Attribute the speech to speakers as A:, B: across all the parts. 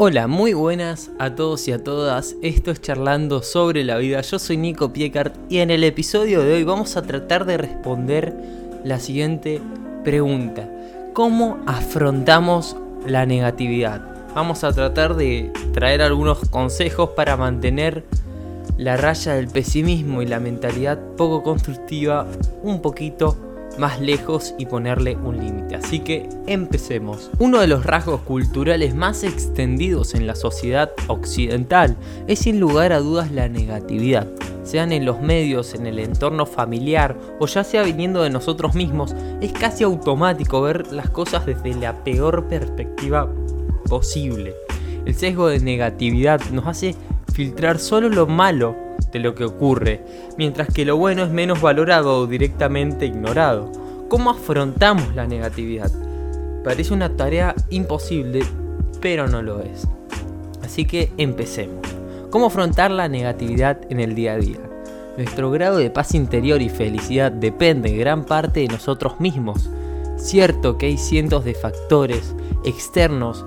A: Hola, muy buenas a todos y a todas. Esto es Charlando sobre la vida. Yo soy Nico Piecart y en el episodio de hoy vamos a tratar de responder la siguiente pregunta. ¿Cómo afrontamos la negatividad? Vamos a tratar de traer algunos consejos para mantener la raya del pesimismo y la mentalidad poco constructiva un poquito más lejos y ponerle un límite. Así que empecemos. Uno de los rasgos culturales más extendidos en la sociedad occidental es sin lugar a dudas la negatividad. Sean en los medios, en el entorno familiar o ya sea viniendo de nosotros mismos, es casi automático ver las cosas desde la peor perspectiva posible. El sesgo de negatividad nos hace filtrar solo lo malo de lo que ocurre, mientras que lo bueno es menos valorado o directamente ignorado. ¿Cómo afrontamos la negatividad? Parece una tarea imposible, pero no lo es. Así que empecemos. ¿Cómo afrontar la negatividad en el día a día? Nuestro grado de paz interior y felicidad depende gran parte de nosotros mismos. Cierto que hay cientos de factores externos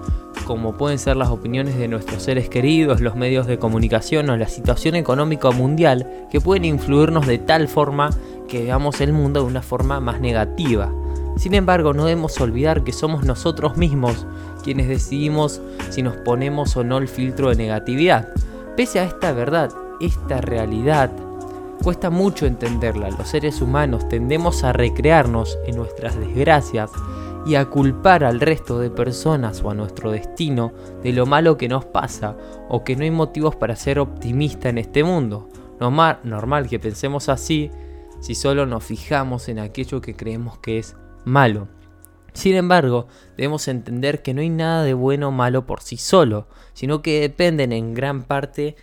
A: como pueden ser las opiniones de nuestros seres queridos, los medios de comunicación o la situación económica mundial, que pueden influirnos de tal forma que veamos el mundo de una forma más negativa. Sin embargo, no debemos olvidar que somos nosotros mismos quienes decidimos si nos ponemos o no el filtro de negatividad. Pese a esta verdad, esta realidad, cuesta mucho entenderla. Los seres humanos tendemos a recrearnos en nuestras desgracias y a culpar al resto de personas o a nuestro destino de lo malo que nos pasa o que no hay motivos para ser optimista en este mundo. Normal, normal que pensemos así si solo nos fijamos en aquello que creemos que es malo. Sin embargo, debemos entender que no hay nada de bueno o malo por sí solo, sino que dependen en gran parte de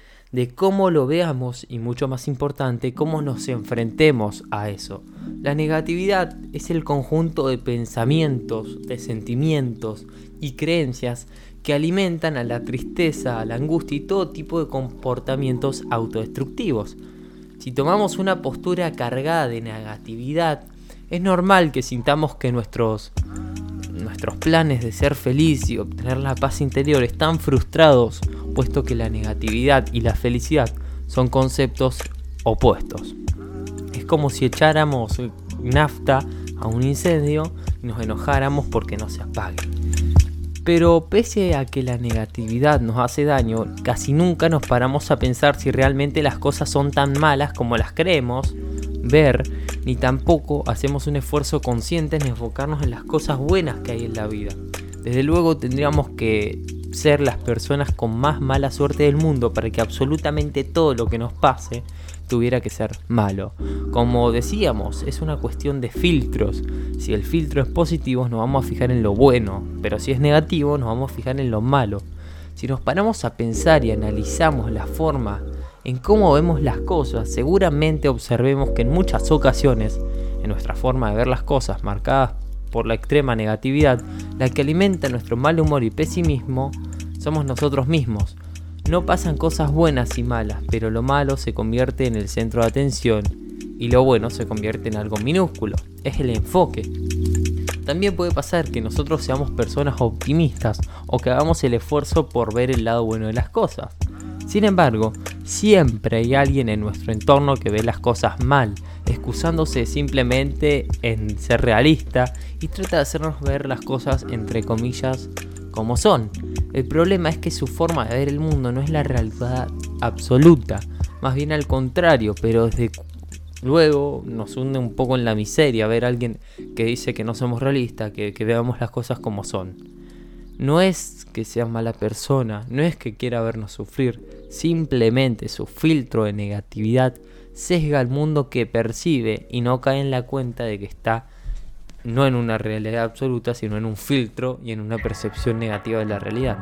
A: cómo lo veamos y mucho más importante, cómo nos enfrentemos a eso. La negatividad es el conjunto de pensamientos, de sentimientos y creencias que alimentan a la tristeza, a la angustia y todo tipo de comportamientos autodestructivos. Si tomamos una postura cargada de negatividad, es normal que sintamos que nuestros nuestros planes de ser feliz y obtener la paz interior están frustrados puesto que la negatividad y la felicidad son conceptos opuestos. Es como si echáramos nafta a un incendio y nos enojáramos porque no se apague. Pero pese a que la negatividad nos hace daño, casi nunca nos paramos a pensar si realmente las cosas son tan malas como las creemos ver, ni tampoco hacemos un esfuerzo consciente en enfocarnos en las cosas buenas que hay en la vida. Desde luego tendríamos que ser las personas con más mala suerte del mundo para que absolutamente todo lo que nos pase tuviera que ser malo. Como decíamos, es una cuestión de filtros. Si el filtro es positivo, nos vamos a fijar en lo bueno, pero si es negativo, nos vamos a fijar en lo malo. Si nos paramos a pensar y analizamos la forma en cómo vemos las cosas, seguramente observemos que en muchas ocasiones, en nuestra forma de ver las cosas marcadas por la extrema negatividad, la que alimenta nuestro mal humor y pesimismo somos nosotros mismos. No pasan cosas buenas y malas, pero lo malo se convierte en el centro de atención y lo bueno se convierte en algo minúsculo. Es el enfoque. También puede pasar que nosotros seamos personas optimistas o que hagamos el esfuerzo por ver el lado bueno de las cosas. Sin embargo, siempre hay alguien en nuestro entorno que ve las cosas mal, excusándose simplemente en ser realista y trata de hacernos ver las cosas entre comillas como son. El problema es que su forma de ver el mundo no es la realidad absoluta, más bien al contrario, pero desde luego nos hunde un poco en la miseria ver a alguien que dice que no somos realistas, que, que veamos las cosas como son. No es que sea mala persona, no es que quiera vernos sufrir, simplemente su filtro de negatividad sesga al mundo que percibe y no cae en la cuenta de que está no en una realidad absoluta, sino en un filtro y en una percepción negativa de la realidad.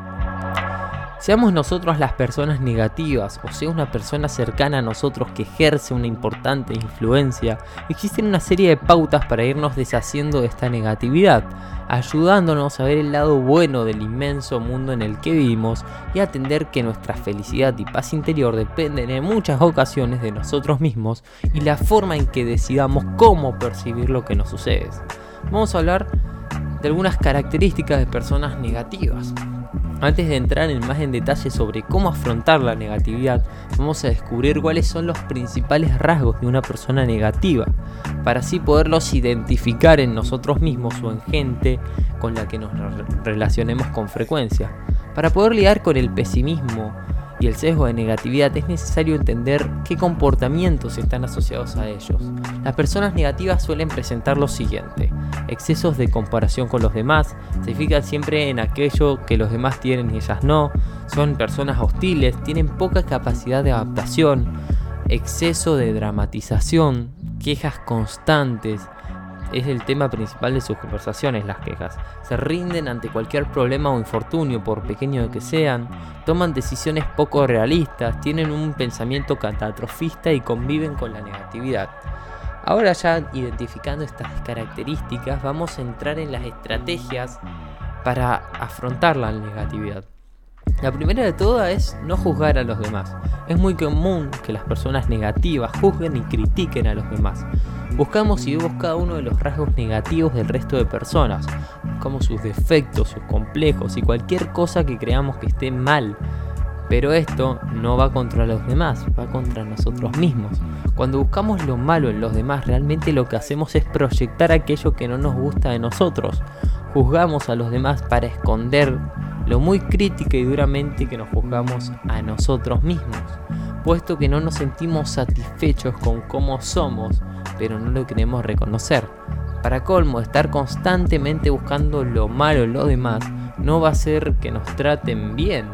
A: Seamos nosotros las personas negativas o sea una persona cercana a nosotros que ejerce una importante influencia, existen una serie de pautas para irnos deshaciendo de esta negatividad, ayudándonos a ver el lado bueno del inmenso mundo en el que vivimos y a atender que nuestra felicidad y paz interior dependen en muchas ocasiones de nosotros mismos y la forma en que decidamos cómo percibir lo que nos sucede. Vamos a hablar de algunas características de personas negativas. Antes de entrar en más en detalle sobre cómo afrontar la negatividad, vamos a descubrir cuáles son los principales rasgos de una persona negativa, para así poderlos identificar en nosotros mismos o en gente con la que nos relacionemos con frecuencia. Para poder lidiar con el pesimismo y el sesgo de negatividad es necesario entender qué comportamientos están asociados a ellos. Las personas negativas suelen presentar lo siguiente. Excesos de comparación con los demás, se fijan siempre en aquello que los demás tienen y ellas no, son personas hostiles, tienen poca capacidad de adaptación, exceso de dramatización, quejas constantes, es el tema principal de sus conversaciones, las quejas. Se rinden ante cualquier problema o infortunio, por pequeño que sean, toman decisiones poco realistas, tienen un pensamiento catastrofista y conviven con la negatividad. Ahora ya identificando estas características, vamos a entrar en las estrategias para afrontar la negatividad. La primera de todas es no juzgar a los demás. Es muy común que las personas negativas juzguen y critiquen a los demás. Buscamos y vemos cada uno de los rasgos negativos del resto de personas, como sus defectos, sus complejos y cualquier cosa que creamos que esté mal. Pero esto no va contra los demás, va contra nosotros mismos. Cuando buscamos lo malo en los demás, realmente lo que hacemos es proyectar aquello que no nos gusta de nosotros. Juzgamos a los demás para esconder lo muy crítica y duramente que nos juzgamos a nosotros mismos, puesto que no nos sentimos satisfechos con cómo somos, pero no lo queremos reconocer. Para colmo, estar constantemente buscando lo malo en los demás no va a hacer que nos traten bien.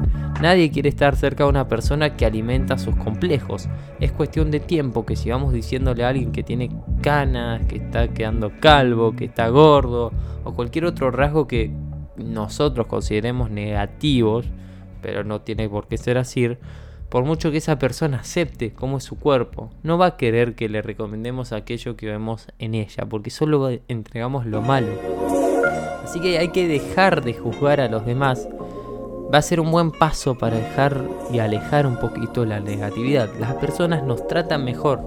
A: Nadie quiere estar cerca de una persona que alimenta sus complejos. Es cuestión de tiempo que sigamos diciéndole a alguien que tiene canas, que está quedando calvo, que está gordo o cualquier otro rasgo que nosotros consideremos negativos, pero no tiene por qué ser así, por mucho que esa persona acepte cómo es su cuerpo, no va a querer que le recomendemos aquello que vemos en ella, porque solo entregamos lo malo. Así que hay que dejar de juzgar a los demás. Va a ser un buen paso para dejar y alejar un poquito la negatividad. Las personas nos tratan mejor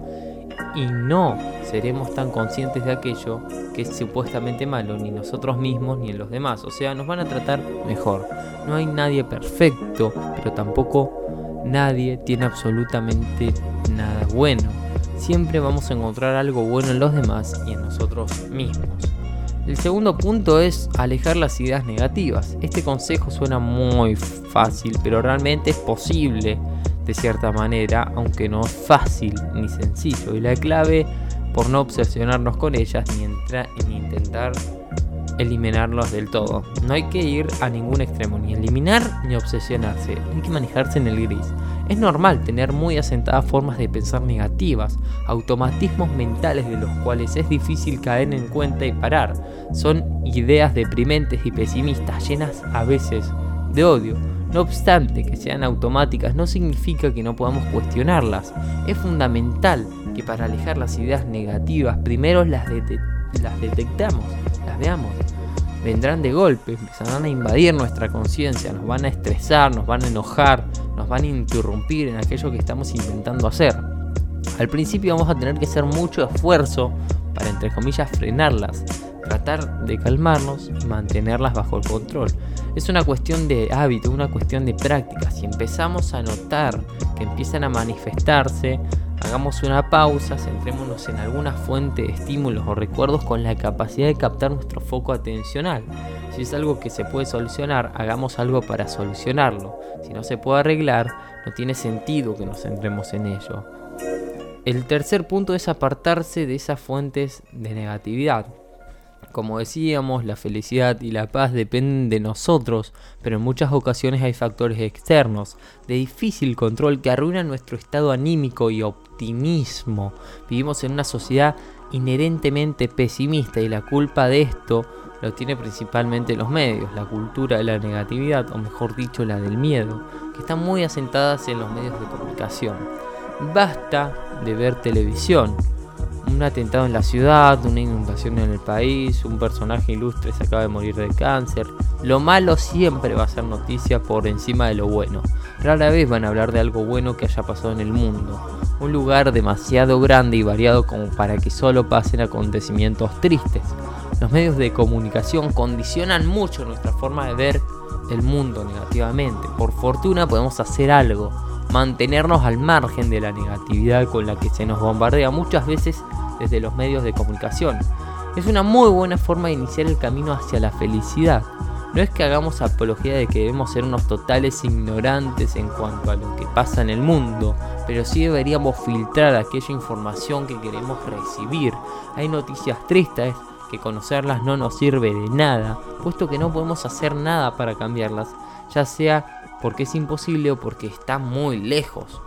A: y no seremos tan conscientes de aquello que es supuestamente malo, ni nosotros mismos ni en los demás. O sea, nos van a tratar mejor. No hay nadie perfecto, pero tampoco nadie tiene absolutamente nada bueno. Siempre vamos a encontrar algo bueno en los demás y en nosotros mismos. El segundo punto es alejar las ideas negativas. Este consejo suena muy fácil, pero realmente es posible de cierta manera, aunque no es fácil ni sencillo. Y la clave por no obsesionarnos con ellas ni, ni intentar eliminarlos del todo. No hay que ir a ningún extremo, ni eliminar ni obsesionarse. Hay que manejarse en el gris. Es normal tener muy asentadas formas de pensar negativas, automatismos mentales de los cuales es difícil caer en cuenta y parar. Son ideas deprimentes y pesimistas, llenas a veces de odio no obstante que sean automáticas, no significa que no podamos cuestionarlas. Es fundamental que para alejar las ideas negativas, primero las, las detectamos, las veamos. Vendrán de golpe, empezarán a invadir nuestra conciencia, nos van a estresar, nos van a enojar, nos van a interrumpir en aquello que estamos intentando hacer. Al principio vamos a tener que hacer mucho esfuerzo para, entre comillas, frenarlas, tratar de calmarnos y mantenerlas bajo el control. Es una cuestión de hábito, una cuestión de práctica. Si empezamos a notar que empiezan a manifestarse, hagamos una pausa, centrémonos en alguna fuente de estímulos o recuerdos con la capacidad de captar nuestro foco atencional. Si es algo que se puede solucionar, hagamos algo para solucionarlo. Si no se puede arreglar, no tiene sentido que nos centremos en ello. El tercer punto es apartarse de esas fuentes de negatividad. Como decíamos, la felicidad y la paz dependen de nosotros, pero en muchas ocasiones hay factores externos, de difícil control que arruinan nuestro estado anímico y optimismo. Vivimos en una sociedad inherentemente pesimista y la culpa de esto lo tiene principalmente los medios, la cultura de la negatividad, o mejor dicho, la del miedo, que están muy asentadas en los medios de comunicación. Basta de ver televisión. Un atentado en la ciudad, una inundación en el país, un personaje ilustre se acaba de morir de cáncer. Lo malo siempre va a ser noticia por encima de lo bueno. Rara vez van a hablar de algo bueno que haya pasado en el mundo. Un lugar demasiado grande y variado como para que solo pasen acontecimientos tristes. Los medios de comunicación condicionan mucho nuestra forma de ver el mundo negativamente. Por fortuna podemos hacer algo, mantenernos al margen de la negatividad con la que se nos bombardea muchas veces desde los medios de comunicación. Es una muy buena forma de iniciar el camino hacia la felicidad. No es que hagamos apología de que debemos ser unos totales ignorantes en cuanto a lo que pasa en el mundo, pero sí deberíamos filtrar aquella información que queremos recibir. Hay noticias tristes que conocerlas no nos sirve de nada, puesto que no podemos hacer nada para cambiarlas, ya sea porque es imposible o porque está muy lejos.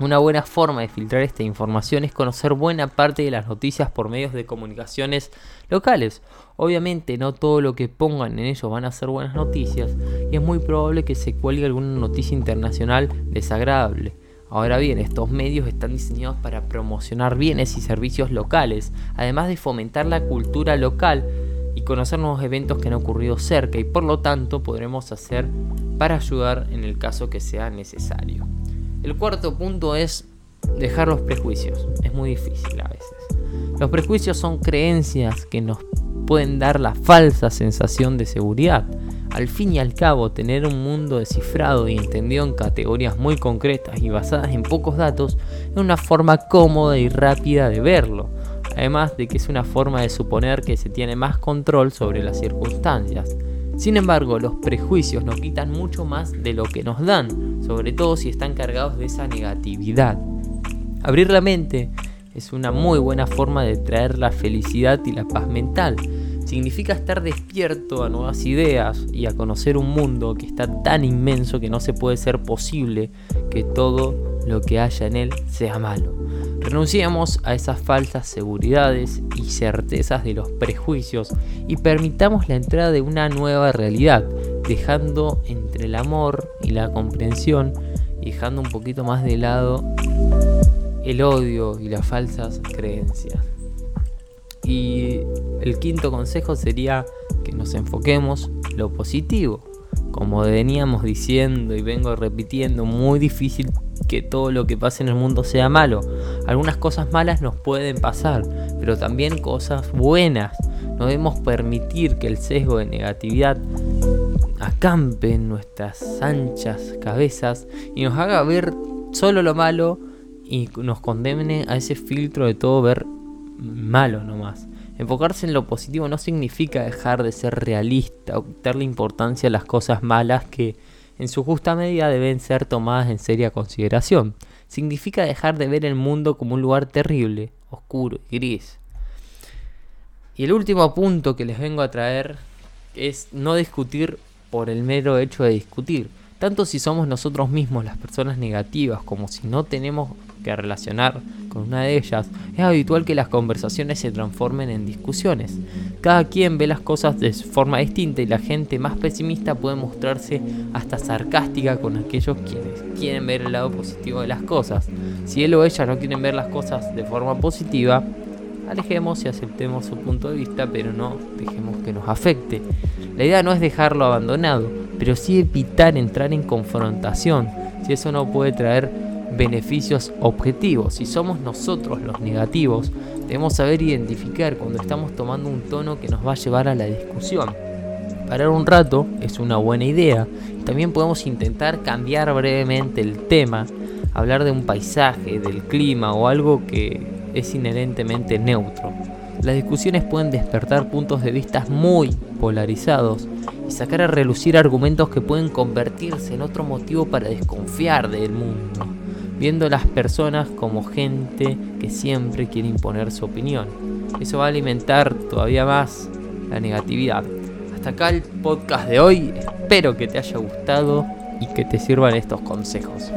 A: Una buena forma de filtrar esta información es conocer buena parte de las noticias por medios de comunicaciones locales. Obviamente no todo lo que pongan en ellos van a ser buenas noticias y es muy probable que se cuelgue alguna noticia internacional desagradable. Ahora bien, estos medios están diseñados para promocionar bienes y servicios locales, además de fomentar la cultura local y conocer nuevos eventos que han ocurrido cerca y por lo tanto podremos hacer para ayudar en el caso que sea necesario. El cuarto punto es dejar los prejuicios. Es muy difícil a veces. Los prejuicios son creencias que nos pueden dar la falsa sensación de seguridad. Al fin y al cabo, tener un mundo descifrado y entendido en categorías muy concretas y basadas en pocos datos es una forma cómoda y rápida de verlo, además de que es una forma de suponer que se tiene más control sobre las circunstancias. Sin embargo, los prejuicios nos quitan mucho más de lo que nos dan, sobre todo si están cargados de esa negatividad. Abrir la mente es una muy buena forma de traer la felicidad y la paz mental significa estar despierto a nuevas ideas y a conocer un mundo que está tan inmenso que no se puede ser posible que todo lo que haya en él sea malo. Renunciemos a esas falsas seguridades y certezas de los prejuicios y permitamos la entrada de una nueva realidad, dejando entre el amor y la comprensión dejando un poquito más de lado el odio y las falsas creencias. Y el quinto consejo sería que nos enfoquemos lo positivo. Como veníamos diciendo y vengo repitiendo, muy difícil que todo lo que pase en el mundo sea malo. Algunas cosas malas nos pueden pasar, pero también cosas buenas. No debemos permitir que el sesgo de negatividad acampe en nuestras anchas cabezas y nos haga ver solo lo malo y nos condemne a ese filtro de todo ver malo nomás. Enfocarse en lo positivo no significa dejar de ser realista o quitarle importancia a las cosas malas que en su justa medida deben ser tomadas en seria consideración. Significa dejar de ver el mundo como un lugar terrible, oscuro y gris. Y el último punto que les vengo a traer es no discutir por el mero hecho de discutir. Tanto si somos nosotros mismos las personas negativas como si no tenemos que relacionar con una de ellas, es habitual que las conversaciones se transformen en discusiones. Cada quien ve las cosas de forma distinta y la gente más pesimista puede mostrarse hasta sarcástica con aquellos quienes quieren ver el lado positivo de las cosas. Si él o ella no quieren ver las cosas de forma positiva, alejemos y aceptemos su punto de vista, pero no dejemos que nos afecte. La idea no es dejarlo abandonado, pero sí evitar entrar en confrontación, si eso no puede traer beneficios objetivos. Si somos nosotros los negativos, debemos saber identificar cuando estamos tomando un tono que nos va a llevar a la discusión. Parar un rato es una buena idea. También podemos intentar cambiar brevemente el tema, hablar de un paisaje, del clima o algo que es inherentemente neutro. Las discusiones pueden despertar puntos de vista muy polarizados y sacar a relucir argumentos que pueden convertirse en otro motivo para desconfiar del mundo viendo a las personas como gente que siempre quiere imponer su opinión. Eso va a alimentar todavía más la negatividad. Hasta acá el podcast de hoy. Espero que te haya gustado y que te sirvan estos consejos.